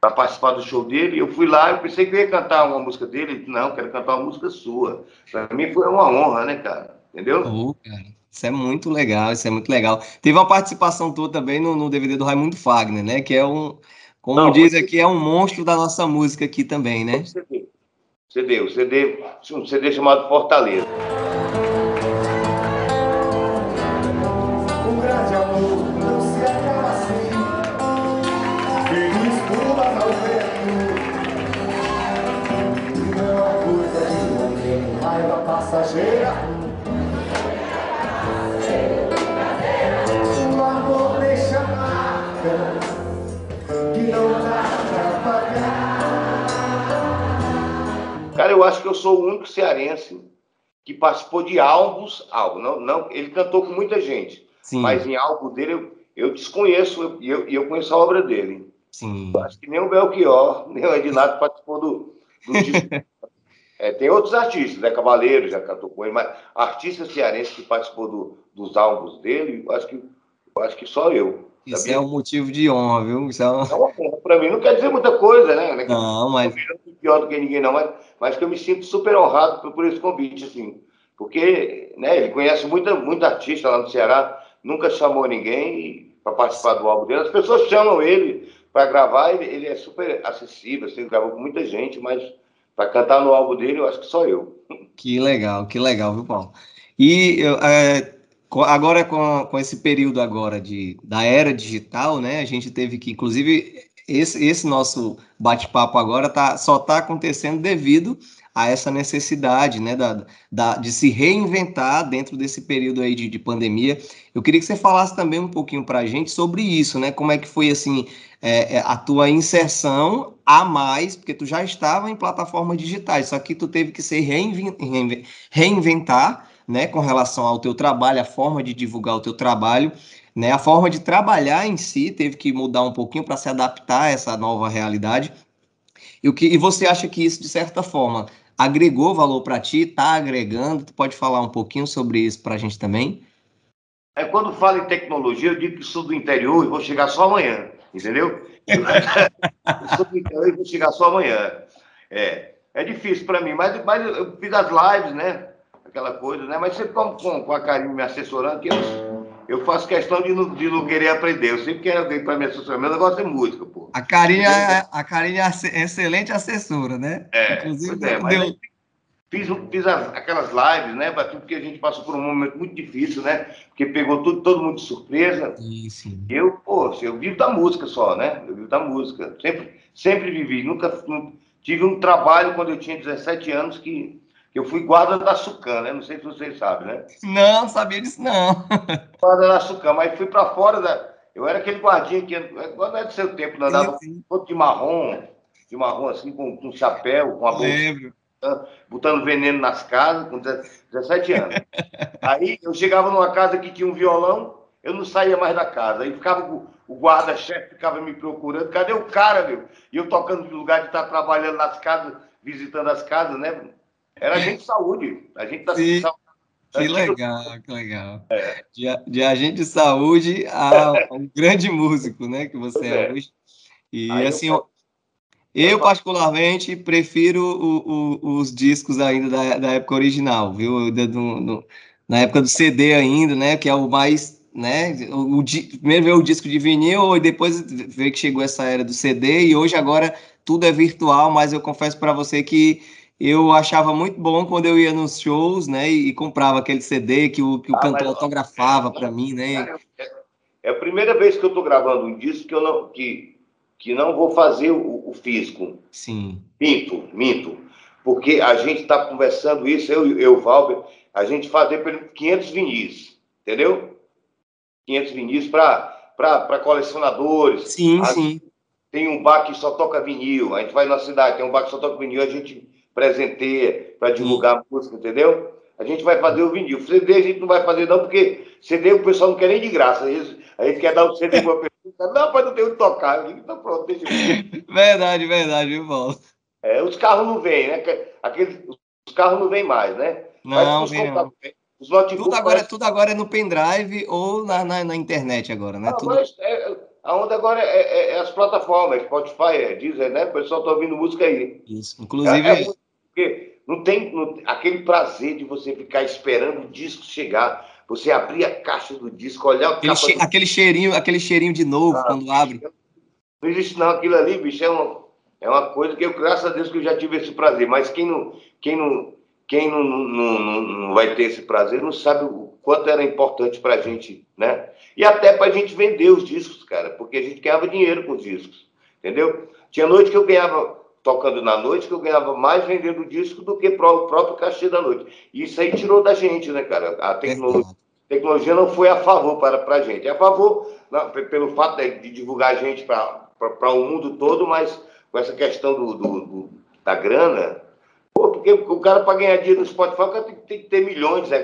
para participar do show dele. Eu fui lá, eu pensei que eu ia cantar uma música dele. Ele disse, não, quero cantar uma música sua. Para mim foi uma honra, né, cara? Entendeu? Oh, cara. Isso é muito legal, isso é muito legal. Teve uma participação tua também no, no DVD do Raimundo Fagner, né? Que é um, como Não, diz aqui, é um monstro da nossa música aqui também, né? CD, CD, o CD, um CD chamado Fortaleza. Um Cara, eu acho que eu sou o único cearense que participou de álbuns, álbum, não, não, ele cantou com muita gente, Sim. mas em álbum dele eu, eu desconheço e eu, eu, conheço a obra dele. Sim. Acho que nem o Belchior, nem o Edinato participou do, do disco. É, tem outros artistas, Zé Cavaleiro já cantou com ele, mas artista cearense que participou do, dos álbuns dele, acho que, acho que só eu. Isso sabia? é um motivo de honra, viu? Isso é, uma... é uma honra para mim. Não quer dizer muita coisa, né? Não, mas. Pior do que ninguém, não, mas, mas que eu me sinto super honrado por, por esse convite, assim. Porque né, ele conhece muita, muita artista lá no Ceará, nunca chamou ninguém para participar do álbum dele. As pessoas chamam ele para gravar, ele, ele, é super acessível, assim, gravou com muita gente, mas para cantar no álbum dele, eu acho que só eu. Que legal, que legal, viu, Paulo? E é, agora com, com esse período agora de, da era digital, né? A gente teve que, inclusive, esse, esse nosso bate-papo agora tá, só está acontecendo devido a essa necessidade, né, da, da, de se reinventar dentro desse período aí de, de pandemia. Eu queria que você falasse também um pouquinho para a gente sobre isso, né, como é que foi, assim, é, é, a tua inserção a mais, porque tu já estava em plataformas digitais, só que tu teve que se reinventar, né, com relação ao teu trabalho, a forma de divulgar o teu trabalho, né, a forma de trabalhar em si teve que mudar um pouquinho para se adaptar a essa nova realidade. E, o que, e você acha que isso, de certa forma, agregou valor para ti, está agregando? Tu pode falar um pouquinho sobre isso para a gente também? É, quando falo em tecnologia, eu digo que sou do interior e vou chegar só amanhã, entendeu? eu sou do interior e vou chegar só amanhã. É, é difícil para mim, mas, mas eu fiz as lives, né? Aquela coisa, né? Mas sempre com, com, com a Karine me assessorando, que eu eu faço questão de não, de não querer aprender. Eu sempre quero alguém para me assessorar. Meu negócio é música, pô. A Karine é, a Karine é excelente assessora, né? É, Inclusive, é, deu... Fiz, fiz as, aquelas lives, né, porque a gente passou por um momento muito difícil, né? Porque pegou tudo, todo mundo de surpresa. Isso. Eu, pô, eu vivo da música só, né? Eu vivo da música. Sempre, sempre vivi. Nunca tive um trabalho quando eu tinha 17 anos que eu fui guarda da Sucan, né? Não sei se vocês sabem, né? Não, sabia disso não. guarda da Sucan, mas fui para fora da. Eu era aquele guardinha que não é do seu tempo, não andava todo de marrom, de marrom assim, com, com chapéu, com a bolsa. Lembro. Botando veneno nas casas, com 17 anos. Aí eu chegava numa casa que tinha um violão, eu não saía mais da casa. Aí ficava o guarda-chefe ficava me procurando, cadê o cara, meu? E eu tocando no lugar de estar trabalhando nas casas, visitando as casas, né? Era agente de saúde. A gente tá Sim. saúde. Que legal, que legal. É. De, de, agente de saúde a um grande músico, né? Que você é, é hoje. E Aí assim, eu, eu, particularmente prefiro o, o, os discos ainda da, da época original, viu? Do, do, na época do CD ainda, né? Que é o mais, né? O, o, primeiro veio o disco de vinil e depois veio que chegou essa era do CD e hoje agora tudo é virtual, mas eu confesso para você que eu achava muito bom quando eu ia nos shows, né, e, comprava aquele CD que o, que o ah, cantor mas, autografava para mim, né? É, é, a primeira vez que eu estou gravando um disco que eu não que, que não vou fazer o, o físico. Sim. Minto, minto. Porque a gente está conversando isso, eu e o Valber, a gente fazer 500 vinis, entendeu? 500 vinis para colecionadores. Sim, a, sim. Tem um bar que só toca vinil, a gente vai na cidade, tem um bar que só toca vinil, a gente presenteia para divulgar a música, entendeu? A gente vai fazer o vinil. O CD a gente não vai fazer, não, porque CD o pessoal não quer nem de graça. A gente, a gente quer dar o CD para a pessoa. Não, mas não tem onde tocar. Eu digo, então pronto, deixa eu Verdade, verdade, viu, Paulo? É, os carros não vêm, né? Aqueles, os carros não vêm mais, né? Não, vem não. Os tudo, agora, tudo agora é no pendrive ou na, na, na internet agora, né? Não, tudo... é, a onda agora é, é, é, as plataformas, Spotify, é, Deezer, né? O pessoal tá ouvindo música aí. Isso, inclusive... Porque não tem não, aquele prazer de você ficar esperando o disco chegar, você abrir a caixa do disco, olhar o aquele, che do... aquele cheirinho, aquele cheirinho de novo ah, quando abre. Não existe não, aquilo ali, bicho, é uma, é uma coisa que eu, graças a Deus, que eu já tive esse prazer. Mas quem não, quem não, quem não, não, não, não vai ter esse prazer não sabe o quanto era importante para a gente, né? E até para a gente vender os discos, cara, porque a gente ganhava dinheiro com os discos, entendeu? Tinha noite que eu ganhava tocando na noite que eu ganhava mais vendendo disco do que o próprio cachê da noite. E isso aí tirou da gente, né, cara? A tecnologia, tecnologia não foi a favor para, para a gente. É a favor não, pelo fato de, divulgar a gente para o mundo todo, mas com essa questão do, do, do da grana, pô, porque o cara, para ganhar dinheiro no Spotify, o cara tem, tem que ter milhões de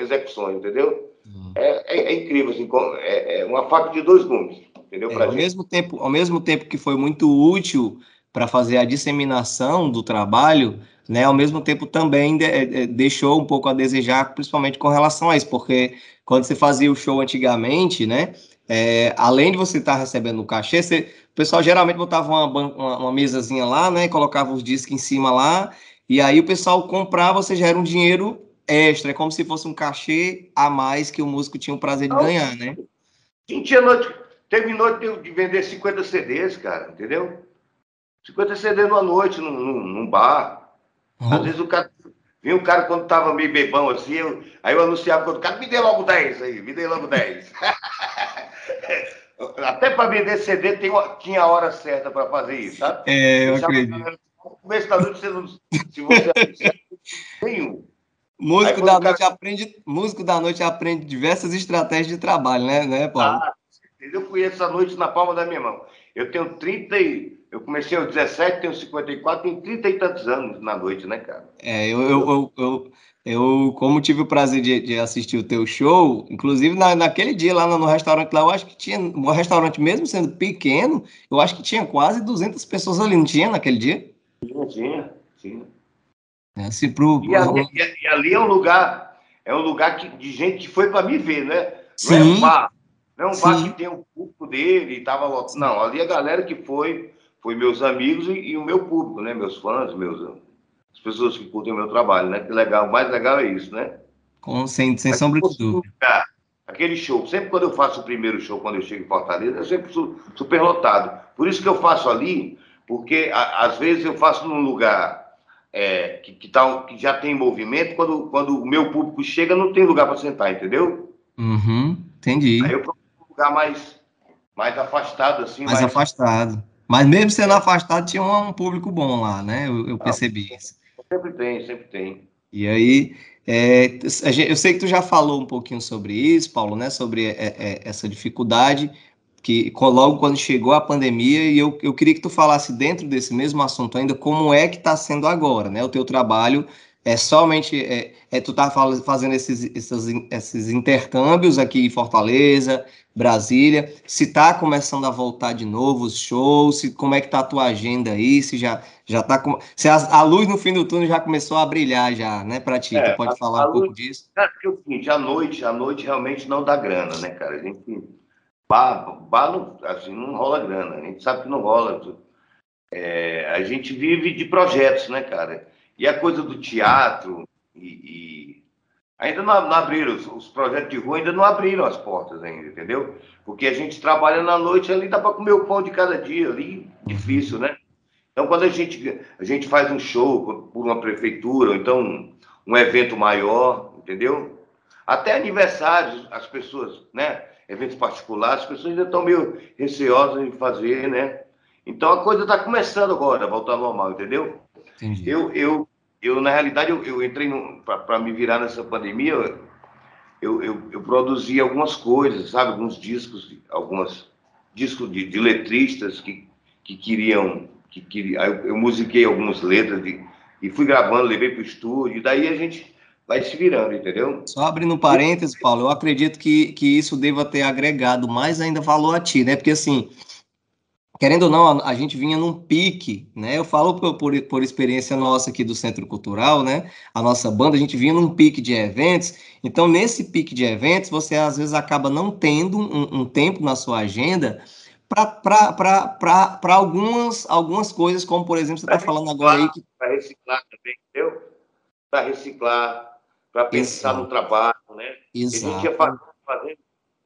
execuções, entendeu? Uhum. É, é, é, incrível, assim, é, é, uma faca de dois gumes, entendeu? É, ao, mesmo tempo, ao mesmo tempo que foi muito útil para fazer a disseminação do trabalho, né, ao mesmo tempo também de, de, eh, deixou um pouco a desejar, principalmente com relação a isso, porque quando você fazia o show antigamente, né, é, além de você estar tá recebendo o cachê, você, o pessoal geralmente botava uma, uma, uma, mesazinha lá, né, colocava os discos em cima lá, e aí o pessoal comprava, você já era um dinheiro extra, é como se fosse um cachê a mais que o músico tinha o prazer de ganhar, né? Tinha noite, teve noite de vender 50 CDs, cara, entendeu? 50 CD numa noite, num, num, bar. Uhum. Às vezes o cara. Vinha um cara quando tava meio bebão assim, eu, aí eu anunciava quando o cara, me dê logo 10 aí, me dê logo 10. Até para vender CD tem, tinha a hora certa para fazer isso, sabe? É, eu acredito. começo da noite você não. Se você nenhum. Músico da, noite cara... aprende, músico da noite aprende diversas estratégias de trabalho, né, né Paulo? Ah, eu conheço a noite na palma da minha mão. Eu tenho 30 e... Eu comecei aos 17, tenho 54, tenho 30 e tantos anos na noite, né, cara? É, eu, eu, eu, eu, como tive o prazer de, assistir o teu show, inclusive na, naquele dia lá no, restaurante lá, eu acho que tinha, o restaurante mesmo sendo pequeno, eu acho que tinha quase 200 pessoas ali, não tinha naquele dia? Tinha, tinha, tinha. É, pro, e, ali, e, ali, é um lugar, é um lugar que, de gente que foi para me ver, né? Sim. Não é um bar, não é um bar que tem o público dele e tava lotado. Não, ali a galera que foi, foi meus amigos e, e, o meu público, né? Meus fãs, meus, as pessoas que curtem o meu trabalho, né? Que legal, o mais legal é isso, né? Com, sem sem sombra de dúvida. Aquele show, sempre quando eu faço o primeiro show, quando eu chego em Fortaleza, eu sempre sou super lotado. Por isso que eu faço ali, porque a, às vezes eu faço num lugar é, que, que, tá, que já tem movimento, quando, quando o meu público chega, não tem lugar para sentar, entendeu? Uhum, entendi. Aí eu procuro um lugar mais, mais afastado, assim. Mais, mais... afastado. Mas mesmo sendo afastado, tinha um, um público bom lá, né? Eu, eu percebi ah, isso. Sempre tem, sempre tem. E aí, é, eu sei que tu já falou um pouquinho sobre isso, Paulo, né? Sobre é, é, essa dificuldade que logo quando chegou a pandemia, e eu, eu queria que tu falasse dentro desse mesmo assunto ainda, como é que está sendo agora, né? O teu trabalho é somente, é, é tu tá fazendo esses, esses, esses intercâmbios aqui em Fortaleza, Brasília, se tá começando a voltar de novo os shows, se, como é que tá a tua agenda aí, se já, já tá, com, se a, a luz no fim do túnel já começou a brilhar já, né, para ti, é, tu pode a, falar a um luz, pouco disso? É, porque o seguinte, à noite, à noite realmente não dá grana, né, cara, a gente Bar, bar não, assim, não rola grana, a gente sabe que não rola. É, a gente vive de projetos, né, cara? E a coisa do teatro e, e... ainda não, não abriram, os, os, projetos de rua ainda não abriram as portas ainda, entendeu? Porque a gente trabalha na noite ali, dá para comer o pão de cada dia ali, difícil, né? Então, quando a gente, a gente faz um show por uma prefeitura, ou então um, evento maior, entendeu? Até aniversários, as pessoas, né? eventos particulares, as pessoas ainda estão meio receosas em fazer, né? Então a coisa está começando agora voltar ao normal, entendeu? Entendi. Eu, eu, eu na realidade, eu, eu entrei para me virar nessa pandemia, eu, eu, eu, produzi algumas coisas, sabe? Alguns discos, algumas discos de, de letristas que, que queriam, que queriam, eu, eu musiquei algumas letras de, e fui gravando, levei para o estúdio, e daí a gente vai se virando, entendeu? Só abrindo um parênteses, Paulo, eu acredito que, que isso deva ter agregado mais ainda valor a ti, né? Porque assim, querendo ou não, a, gente vinha num pique, né? Eu falo por, por, por, experiência nossa aqui do Centro Cultural, né? A nossa banda, a gente vinha num pique de eventos. Então, nesse pique de eventos, você às vezes acaba não tendo um, um tempo na sua agenda para algumas, algumas coisas, como por exemplo, você está falando agora aí que. Para reciclar também, entendeu? Para reciclar, para pensar Exato. no trabalho, né? Exato. A gente ia fazendo,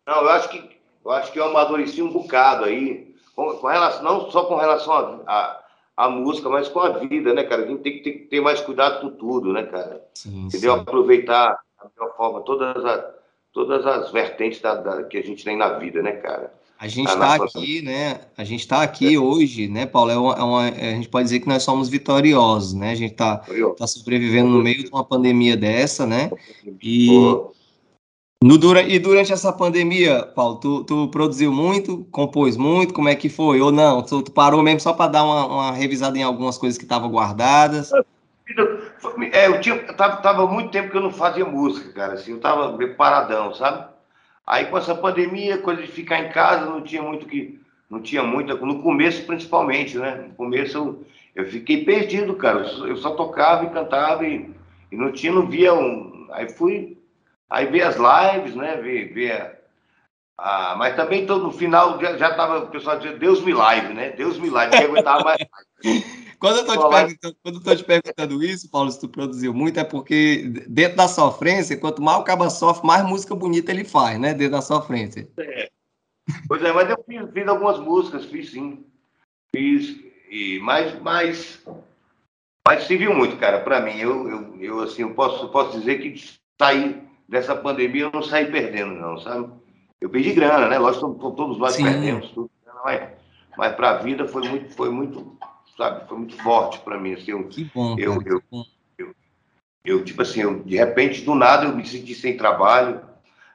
Não, eu acho que eu acho que eu amadureci um bocado aí, com, com relação, não só com relação a, a, música, mas com a vida, né, cara? A gente tem que ter, ter mais cuidado com tudo, né, cara? Sim, Entendeu? Sim. Aproveitar da melhor forma todas as, todas as vertentes da, da, que a gente tem na vida, né, cara? A gente está aqui, né? A gente está aqui é. hoje, né, Paulo? É uma, é uma, a gente pode dizer que nós somos vitoriosos, né? A gente está tá sobrevivendo no meio de uma pandemia dessa, né? E, no, e durante essa pandemia, Paulo, tu, tu, produziu muito, compôs muito, como é que foi? Ou não? Tu, tu parou mesmo só para dar uma, uma, revisada em algumas coisas que estavam guardadas? É, eu tinha, eu tava, tava muito tempo que eu não fazia música, cara. Assim, eu tava meio paradão, sabe? Aí com essa pandemia, coisa de ficar em casa, não tinha muito que. Não tinha muita. No começo, principalmente, né? No começo eu, eu fiquei perdido, cara. Eu só tocava e cantava e, e não tinha, não via um. Aí fui. Aí ver as lives, né? Ver. ver a, mas também todo, no final já, já tava o pessoal dizendo Deus me live, né? Deus me live, não aguentava mais. Quando eu estou te, te perguntando isso, Paulo, se tu produziu muito, é porque dentro da sofrência, quanto mais o caba sofre, mais música bonita ele faz, né? Dentro da sofrência. É. Pois é, mas eu fiz, fiz algumas músicas, fiz sim. Fiz, e, mas, mas, mas serviu muito, cara, para mim. Eu, eu, eu, assim, eu posso, posso dizer que saí dessa pandemia, eu não saí perdendo, não, sabe? Eu perdi grana, né? Lógico, todos nós sim. perdemos tudo, mas, mas para a vida foi muito, foi muito sabe, foi muito forte para mim. Assim, eu, que bom, eu, cara, eu, que bom. eu, eu, tipo assim, eu, de repente, do nada, eu me senti sem trabalho,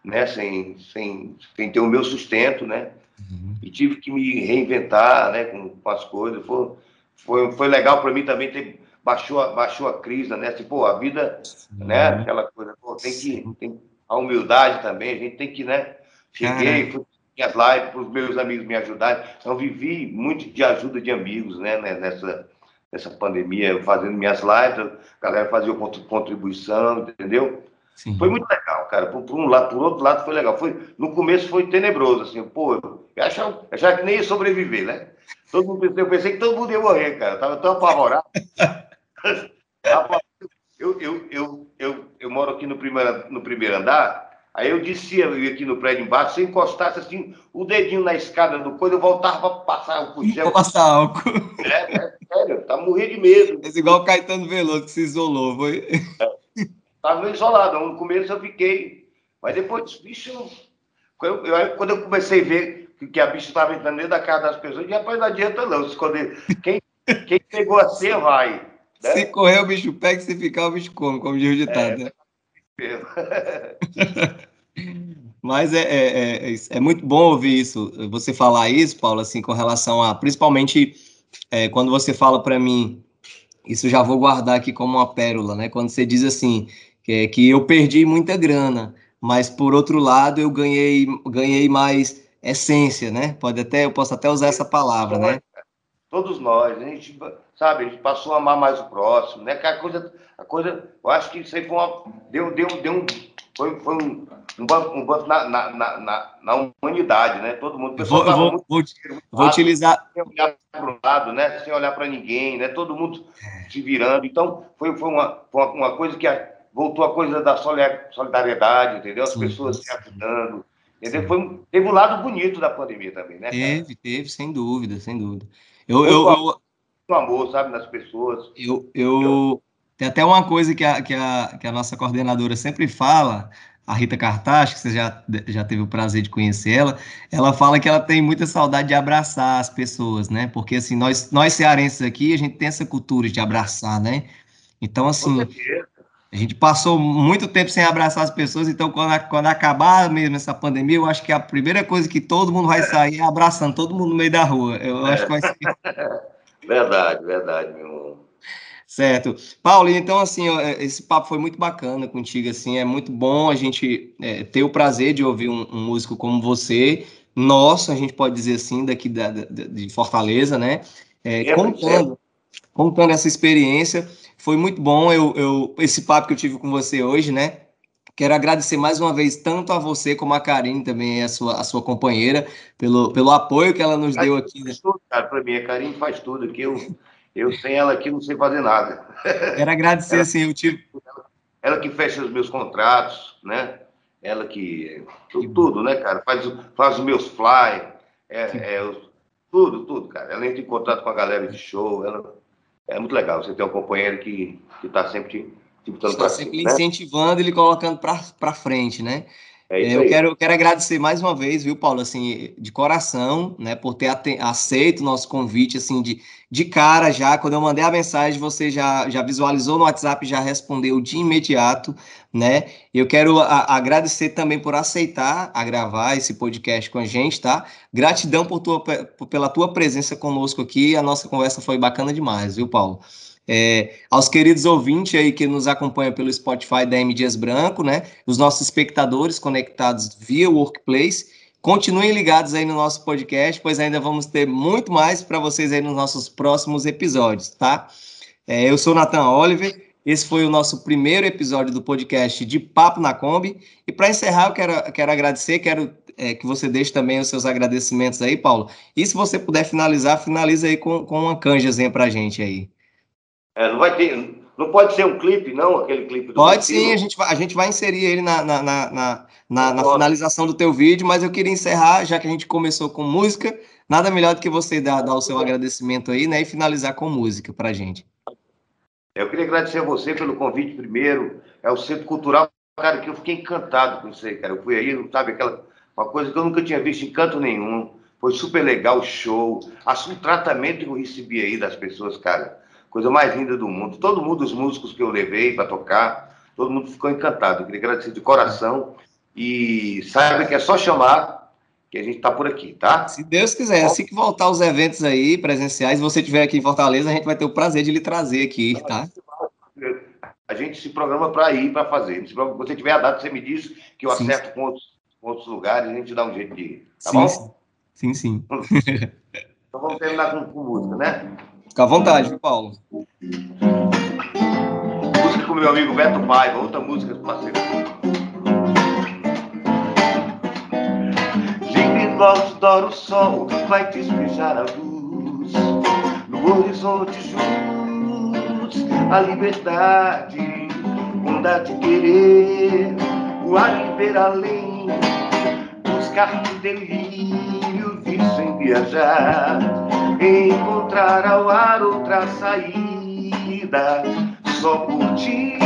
né, sem, sem, sem ter o meu sustento, né, Uhum. e tive que me reinventar, né, com, com as coisas. Foi, foi, foi legal para mim também ter baixou, a- baixou a crise, né, pô, a vida, né, aquela coisa, pô, tem que, tem a humildade também, a gente tem que, né, cheguei, fui minhas lives para os meus amigos me ajudarem, então vivi muito de ajuda de amigos, né, né, nessa, nessa pandemia, eu fazendo minhas lives, a galera fazia contri- contribuição, entendeu? Sim. Foi muito legal, cara. Por, por um lado, por outro lado, foi legal. Foi, no começo foi tenebroso, assim, pô, eu achava, eu achava que nem ia sobreviver, né? Todo mundo, eu pensei que todo mundo ia morrer, cara. Eu tava tão apavorado. Rapaz, eu, eu, eu, eu, eu moro aqui no primeiro, no primeiro andar, aí eu descia eu ia aqui no prédio embaixo, se eu encostasse assim, o dedinho na escada do coisa, eu voltava para passar o puxão. passar álcool. É, é sério, tá morrendo de medo. Fez igual o Caetano Veloso que se isolou. Foi... Estava meio isolado. No começo eu fiquei. Mas depois, bicho, eu, eu- quando eu comecei a ver que, que a bicha estava entrando dentro da casa das pessoas, disse, rapaz, não adianta não. se esconder. Quem, quem pegou a senha vai. Né? Se correr, o bicho pega, se ficar, o bicho come, como diz o ditado. né? Mas é, é, é, é muito bom ouvir isso, você falar isso, Paulo, assim, com relação a, principalmente é, quando você fala para mim, isso já vou guardar aqui como uma pérola, né? Quando você diz assim, que, que eu perdi muita grana, mas por outro lado eu ganhei, ganhei mais essência, né? Pode até, eu posso até usar essa palavra, né? Todos nós, a gente, sabe, a gente passou a amar mais o próximo, né? Que a coisa, a coisa, eu acho que isso aí foi uma, deu, deu, deu um, foi, foi um, um banco, um banco na, na, na, na, na humanidade, né? Todo mundo, pessoal Vou, eu vou, muito vou, muito vou utilizar, sem olhar para o lado, né? Sem olhar para ninguém, né? Todo mundo se virando. Então, foi, foi, uma, foi uma, coisa que a- voltou a coisa da soli- solidariedade, entendeu? As Sim, pessoas se sim. ajudando, entendeu? Foi, teve um lado bonito da pandemia também, né? cara? teve, teve, sem dúvida, sem dúvida. Eu, eu, eu, Muito amor, sabe, nas pessoas. Eu, eu tem até uma coisa que a, que, a, que a nossa coordenadora sempre fala, a Rita Cartaz, que você já, já teve o prazer de conhecer ela, ela fala que ela tem muita saudade de abraçar as pessoas, né? Porque assim, nós, nós cearenses aqui, a gente tem essa cultura de abraçar, né? Então, assim. A gente passou muito tempo sem abraçar as pessoas, então quando, quando acabar mesmo essa pandemia, eu acho que a primeira coisa que todo mundo vai sair é abraçando todo mundo no meio da rua. Eu acho que vai ser Verdade, verdade, meu irmão. Certo. Paulo, então, assim, ó, é, esse papo foi muito bacana contigo, assim, é muito bom a gente é, ter o prazer de ouvir um, um músico como você, nosso, a gente pode dizer assim, daqui da, da- de Fortaleza, né? É, É, contando, contando essa experiência, foi muito bom eu, eu, esse papo que eu tive com você hoje, né? Quero agradecer mais uma vez tanto a você como a Karine também, a sua, a sua companheira, pelo, pelo apoio que ela nos deu aqui. né? Faz tudo, cara, pra mim. A Karine faz tudo aqui. Eu, eu sem ela aqui não sei fazer nada. Quero agradecer, assim, eu tive, Ela que fecha os meus contratos, né? Ela que. Tudo, tudo, né, cara? Faz, faz os meus fly, é, é, tudo, tudo, cara. Ela entra em contato com a galera de show. Ela, é muito legal você ter um companheiro que está sempre te botando está sempre né? incentivando e lhe colocando para frente, né? É isso eu quero, quero agradecer mais uma vez, viu, Paulo, assim, de coração, né, por ter aceito o nosso convite, assim, de, de cara já, quando eu mandei a mensagem, você já, já visualizou no WhatsApp, já respondeu de imediato, né? Eu quero a- agradecer também por aceitar a gravar esse podcast com a gente, tá? Gratidão por tua, pe- pela tua presença conosco aqui, a nossa conversa foi bacana demais, viu, Paulo? É, aos queridos ouvintes aí que nos acompanham pelo Spotify da M Dias Branco, né? Os nossos espectadores conectados via Workplace, continuem ligados aí no nosso podcast, pois ainda vamos ter muito mais para vocês aí nos nossos próximos episódios, tá? É, eu sou Nathan Oliver, esse foi o nosso primeiro episódio do podcast de Papo na Kombi. E para encerrar, eu quero, quero agradecer, quero é, que você deixe também os seus agradecimentos aí, Paulo. E se você puder finalizar, finaliza aí com, com uma canjazinha para a gente aí. É, não vai ter. Não pode ser um clipe, não, aquele clipe do Pode sim, a gente, vai, a gente vai inserir ele na, na, na, na, na- na finalização do teu vídeo, mas eu queria encerrar, já que a gente começou com música, nada melhor do que você dar, dar o seu agradecimento aí, né, e finalizar com música pra gente. Eu queria agradecer a você pelo convite primeiro. É o Centro Cultural, cara, que eu fiquei encantado com isso aí, cara. Eu fui aí, sabe, aquela uma coisa que eu nunca tinha visto em canto nenhum. Foi super legal o show. O tratamento que eu recebi aí das pessoas, cara. Coisa mais linda do mundo. Todo mundo, os músicos que eu levei para tocar, todo mundo ficou encantado. Eu queria agradecer de coração. E saiba que é só chamar que a gente está por aqui, tá? Se Deus quiser, assim que voltar os eventos aí presenciais, se você estiver aqui em Fortaleza, a gente vai ter o prazer de lhe trazer aqui, tá? A gente se programa para ir para fazer. Se você tiver a data, você me diz que eu sim, acerto sim. Com, outros, com outros lugares, a gente dá um jeito de ir. Tá sim, bom? Sim, sim. então vamos terminar com, com música, né? Fica à vontade, Paulo. Música com meu amigo Beto Paiva, outra música do parceiro. Livre no o sol vai despejar a luz no horizonte juntos a liberdade, onda de querer, o ar ver além, buscar o delírio, vício em viajar, encontrar ao ar outra saída, só por ti,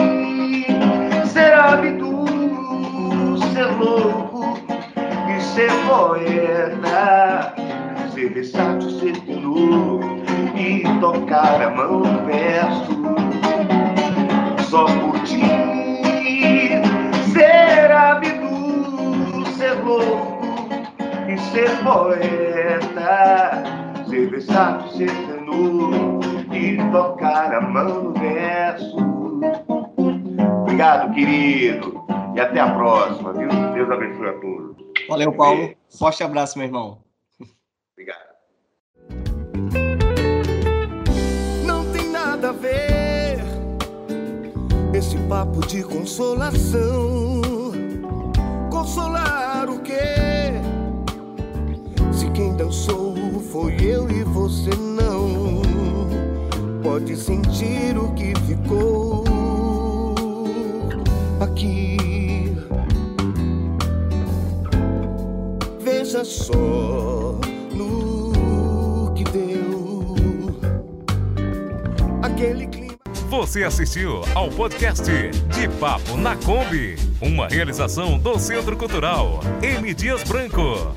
ser hábito, ser louco e ser poeta, ser versátil, ser tenor e tocar a mão no verso. Só por ti. Ser abdu, ser louco e ser poeta, ser versátil, ser tenor e tocar a mão no verso. Obrigado, querido, e até a próxima, viu? Deus abençoe a todos. Valeu, Paulo. Forte abraço, meu irmão. Obrigado. Não tem nada a ver esse papo de consolação. Consolar o quê? Quem dançou foi eu e você não. Pode sentir o que ficou aqui. Veja só no que deu aquele clima. Você assistiu ao podcast De Papo na Kombi, uma realização do Centro Cultural M. Dias Branco.